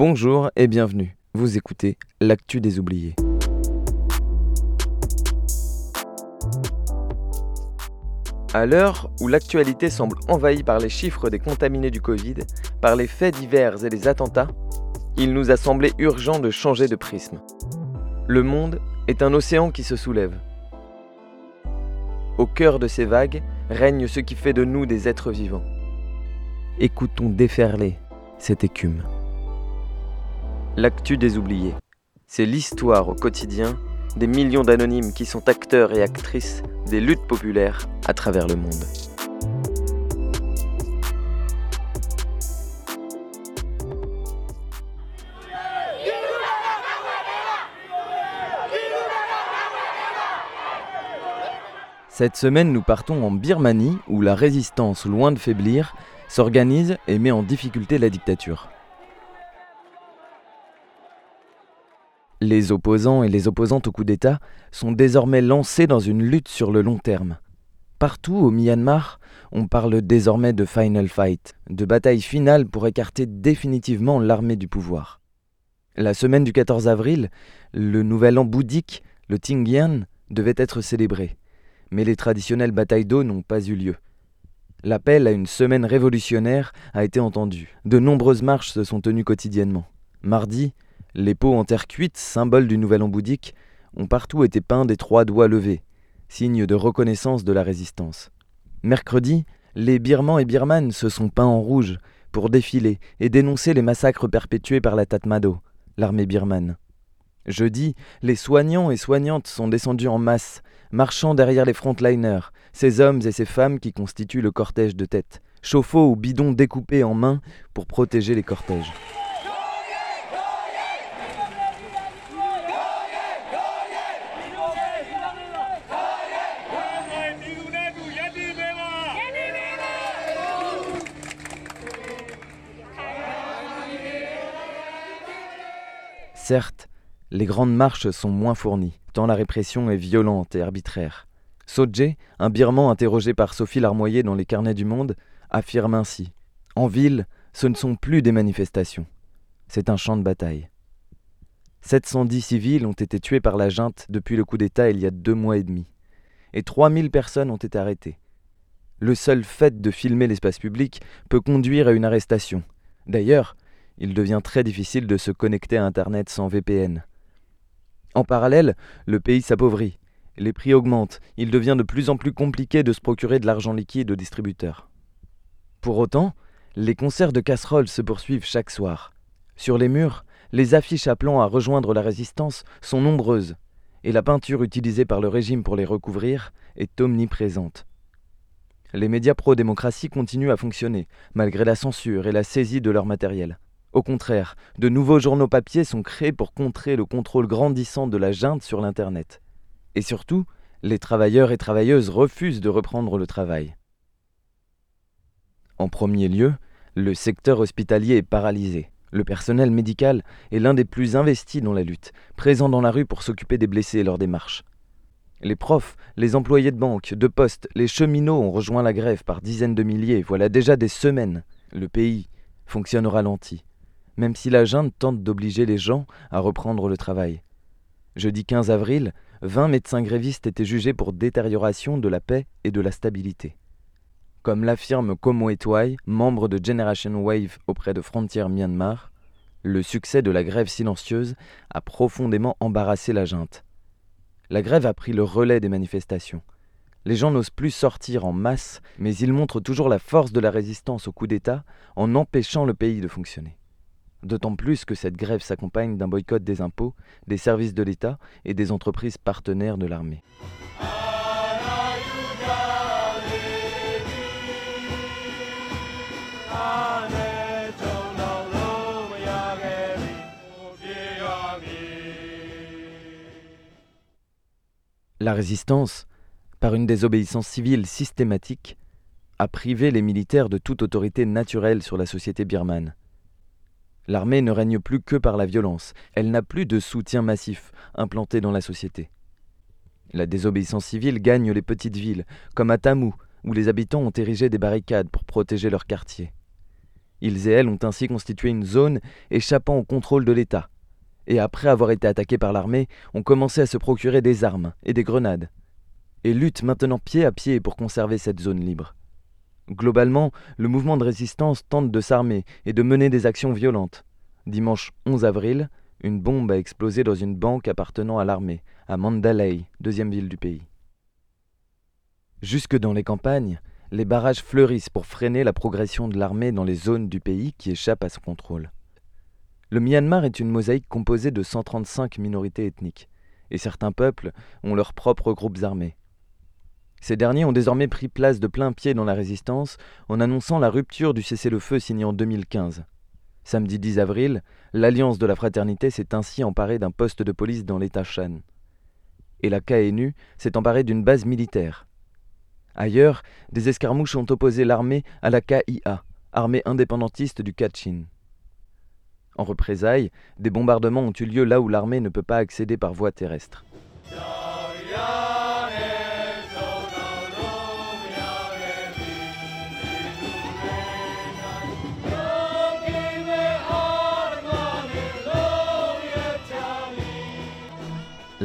Bonjour et bienvenue. Vous écoutez L'actu des oubliés. À l'heure où l'actualité semble envahie par les chiffres des contaminés du Covid, par les faits divers et les attentats, il nous a semblé urgent de changer de prisme. Le monde est un océan qui se soulève. Au cœur de ces vagues règne ce qui fait de nous des êtres vivants. Écoutons déferler cette écume. L'actu des oubliés, c'est l'histoire au quotidien des millions d'anonymes qui sont acteurs et actrices des luttes populaires à travers le monde. Cette semaine, nous partons en Birmanie, où la résistance, loin de faiblir, s'organise et met en difficulté la dictature. Les opposants et les opposantes au coup d'État sont désormais lancés dans une lutte sur le long terme. Partout au Myanmar, on parle désormais de final fight, de bataille finale pour écarter définitivement l'armée du pouvoir. La semaine du 14 avril, le nouvel an bouddhique, le Tingyan, devait être célébré, mais les traditionnelles batailles d'eau n'ont pas eu lieu. L'appel à une semaine révolutionnaire a été entendu. De nombreuses marches se sont tenues quotidiennement. Mardi, les pots en terre cuite, symbole du nouvel an bouddhique, ont partout été peints des trois doigts levés, signe de reconnaissance de la résistance. Mercredi, les Birmans et Birmanes se sont peints en rouge pour défiler et dénoncer les massacres perpétués par la Tatmado, l'armée birmane. Jeudi, les soignants et soignantes sont descendus en masse, marchant derrière les frontliners, ces hommes et ces femmes qui constituent le cortège de tête, chauffe-eau ou bidons découpés en main pour protéger les cortèges. Certes, les grandes marches sont moins fournies, tant la répression est violente et arbitraire. Sodje, un birman interrogé par Sophie Larmoyer dans les carnets du Monde, affirme ainsi En ville, ce ne sont plus des manifestations, c'est un champ de bataille. 710 civils ont été tués par la junte depuis le coup d'État il y a deux mois et demi, et 3000 personnes ont été arrêtées. Le seul fait de filmer l'espace public peut conduire à une arrestation. D'ailleurs, il devient très difficile de se connecter à Internet sans VPN. En parallèle, le pays s'appauvrit, les prix augmentent, il devient de plus en plus compliqué de se procurer de l'argent liquide aux distributeurs. Pour autant, les concerts de casseroles se poursuivent chaque soir. Sur les murs, les affiches appelant à rejoindre la résistance sont nombreuses, et la peinture utilisée par le régime pour les recouvrir est omniprésente. Les médias pro-démocratie continuent à fonctionner, malgré la censure et la saisie de leur matériel. Au contraire, de nouveaux journaux papier sont créés pour contrer le contrôle grandissant de la junte sur l'Internet. Et surtout, les travailleurs et travailleuses refusent de reprendre le travail. En premier lieu, le secteur hospitalier est paralysé. Le personnel médical est l'un des plus investis dans la lutte, présent dans la rue pour s'occuper des blessés lors des marches. Les profs, les employés de banque, de poste, les cheminots ont rejoint la grève par dizaines de milliers, voilà déjà des semaines. Le pays fonctionne au ralenti même si la junte tente d'obliger les gens à reprendre le travail. Jeudi 15 avril, 20 médecins grévistes étaient jugés pour détérioration de la paix et de la stabilité. Comme l'affirme Komo Etwai, membre de Generation Wave auprès de Frontier Myanmar, le succès de la grève silencieuse a profondément embarrassé la junte. La grève a pris le relais des manifestations. Les gens n'osent plus sortir en masse, mais ils montrent toujours la force de la résistance au coup d'État en empêchant le pays de fonctionner. D'autant plus que cette grève s'accompagne d'un boycott des impôts, des services de l'État et des entreprises partenaires de l'armée. La résistance, par une désobéissance civile systématique, a privé les militaires de toute autorité naturelle sur la société birmane. L'armée ne règne plus que par la violence, elle n'a plus de soutien massif implanté dans la société. La désobéissance civile gagne les petites villes, comme à Tamou, où les habitants ont érigé des barricades pour protéger leur quartier. Ils et elles ont ainsi constitué une zone échappant au contrôle de l'État, et après avoir été attaqués par l'armée, ont commencé à se procurer des armes et des grenades, et luttent maintenant pied à pied pour conserver cette zone libre. Globalement, le mouvement de résistance tente de s'armer et de mener des actions violentes. Dimanche 11 avril, une bombe a explosé dans une banque appartenant à l'armée, à Mandalay, deuxième ville du pays. Jusque dans les campagnes, les barrages fleurissent pour freiner la progression de l'armée dans les zones du pays qui échappent à son contrôle. Le Myanmar est une mosaïque composée de 135 minorités ethniques, et certains peuples ont leurs propres groupes armés. Ces derniers ont désormais pris place de plein pied dans la résistance en annonçant la rupture du cessez-le-feu signé en 2015. Samedi 10 avril, l'Alliance de la Fraternité s'est ainsi emparée d'un poste de police dans l'État Shan. Et la KNU s'est emparée d'une base militaire. Ailleurs, des escarmouches ont opposé l'armée à la KIA, armée indépendantiste du Kachin. En représailles, des bombardements ont eu lieu là où l'armée ne peut pas accéder par voie terrestre.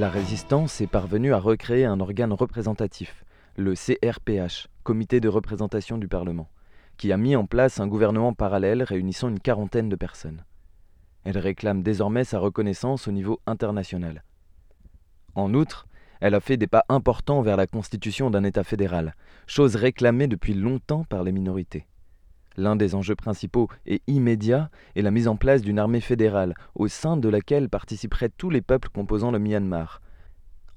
La résistance est parvenue à recréer un organe représentatif, le CRPH, Comité de représentation du Parlement, qui a mis en place un gouvernement parallèle réunissant une quarantaine de personnes. Elle réclame désormais sa reconnaissance au niveau international. En outre, elle a fait des pas importants vers la constitution d'un État fédéral, chose réclamée depuis longtemps par les minorités. L'un des enjeux principaux et immédiats est la mise en place d'une armée fédérale, au sein de laquelle participeraient tous les peuples composant le Myanmar.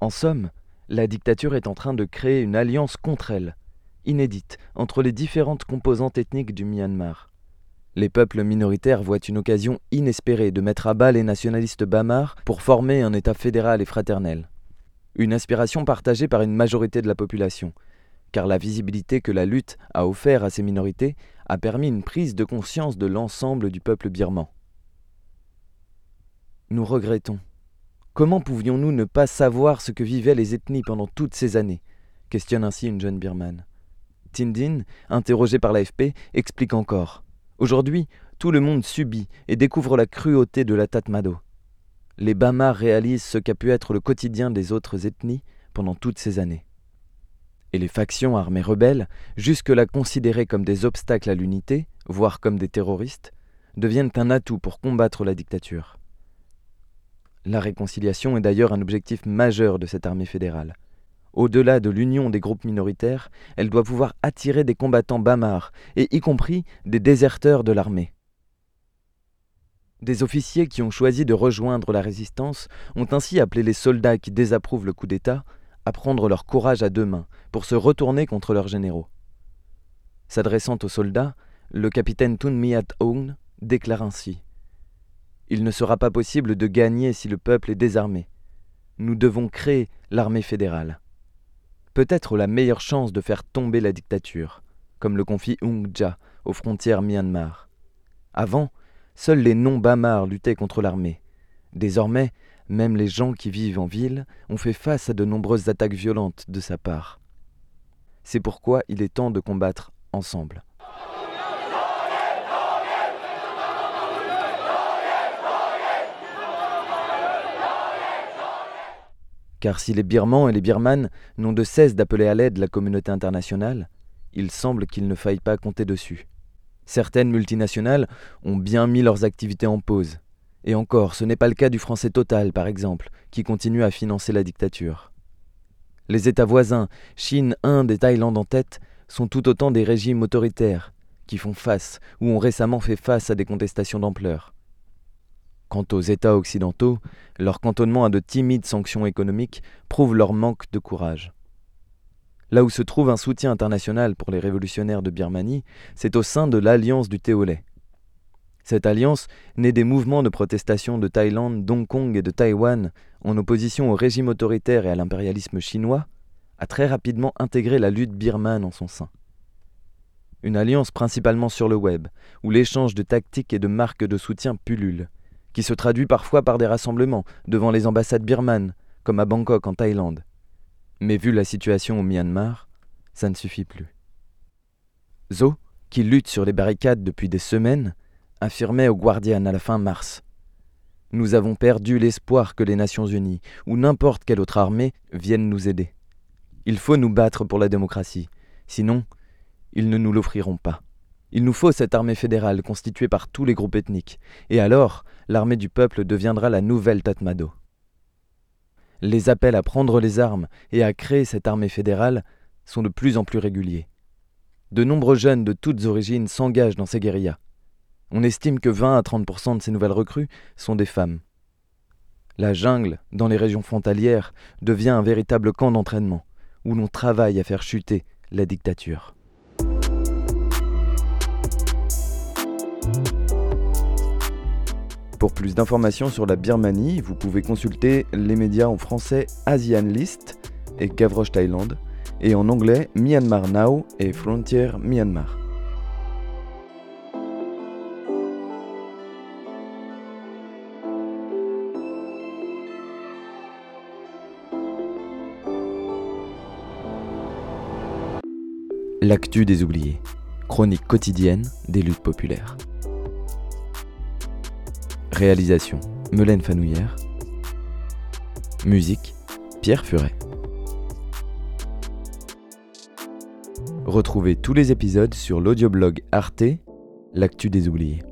En somme, la dictature est en train de créer une alliance contre elle, inédite, entre les différentes composantes ethniques du Myanmar. Les peuples minoritaires voient une occasion inespérée de mettre à bas les nationalistes Bamar pour former un État fédéral et fraternel. Une aspiration partagée par une majorité de la population, car la visibilité que la lutte a offert à ces minorités a permis une prise de conscience de l'ensemble du peuple birman. Nous regrettons. Comment pouvions-nous ne pas savoir ce que vivaient les ethnies pendant toutes ces années? Questionne ainsi une jeune birmane. Tindin, interrogé par l'AFP, explique encore. Aujourd'hui, tout le monde subit et découvre la cruauté de la Tatmado. Les Bamas réalisent ce qu'a pu être le quotidien des autres ethnies pendant toutes ces années. Et les factions armées rebelles, jusque-là considérées comme des obstacles à l'unité, voire comme des terroristes, deviennent un atout pour combattre la dictature. La réconciliation est d'ailleurs un objectif majeur de cette armée fédérale. Au-delà de l'union des groupes minoritaires, elle doit pouvoir attirer des combattants bamars, et y compris des déserteurs de l'armée. Des officiers qui ont choisi de rejoindre la résistance ont ainsi appelé les soldats qui désapprouvent le coup d'État à prendre leur courage à deux mains pour se retourner contre leurs généraux. S'adressant aux soldats, le capitaine Tun Miat Aung déclare ainsi Il ne sera pas possible de gagner si le peuple est désarmé. Nous devons créer l'armée fédérale peut-être la meilleure chance de faire tomber la dictature, comme le confie Ung Ja aux frontières Myanmar. Avant, seuls les non-Bamars luttaient contre l'armée. Désormais, même les gens qui vivent en ville ont fait face à de nombreuses attaques violentes de sa part. C'est pourquoi il est temps de combattre ensemble. car si les Birmans et les Birmanes n'ont de cesse d'appeler à l'aide la communauté internationale, il semble qu'il ne faille pas compter dessus. Certaines multinationales ont bien mis leurs activités en pause. Et encore, ce n'est pas le cas du français Total, par exemple, qui continue à financer la dictature. Les États voisins, Chine, Inde et Thaïlande en tête, sont tout autant des régimes autoritaires, qui font face ou ont récemment fait face à des contestations d'ampleur. Quant aux États occidentaux, leur cantonnement à de timides sanctions économiques prouve leur manque de courage. Là où se trouve un soutien international pour les révolutionnaires de Birmanie, c'est au sein de l'Alliance du thé au lait. Cette alliance, née des mouvements de protestation de Thaïlande, d'Hong Kong et de Taïwan, en opposition au régime autoritaire et à l'impérialisme chinois, a très rapidement intégré la lutte birmane en son sein. Une alliance principalement sur le web, où l'échange de tactiques et de marques de soutien pullule, qui se traduit parfois par des rassemblements devant les ambassades birmanes, comme à Bangkok en Thaïlande. Mais vu la situation au Myanmar, ça ne suffit plus. Zo, qui lutte sur les barricades depuis des semaines, affirmait au Guardian à la fin mars. Nous avons perdu l'espoir que les Nations Unies ou n'importe quelle autre armée viennent nous aider. Il faut nous battre pour la démocratie, sinon ils ne nous l'offriront pas. Il nous faut cette armée fédérale constituée par tous les groupes ethniques, et alors l'armée du peuple deviendra la nouvelle Tatmado. Les appels à prendre les armes et à créer cette armée fédérale sont de plus en plus réguliers. De nombreux jeunes de toutes origines s'engagent dans ces guérillas. On estime que 20 à 30% de ces nouvelles recrues sont des femmes. La jungle, dans les régions frontalières, devient un véritable camp d'entraînement où l'on travaille à faire chuter la dictature. Pour plus d'informations sur la Birmanie, vous pouvez consulter les médias en français Asian List et Gavroche Thaïlande, et en anglais Myanmar Now et Frontier Myanmar. L'actu des oubliés. Chronique quotidienne des luttes populaires. Réalisation Melaine Fanouillère. Musique Pierre Furet. Retrouvez tous les épisodes sur l'audioblog Arte, l'actu des oubliés.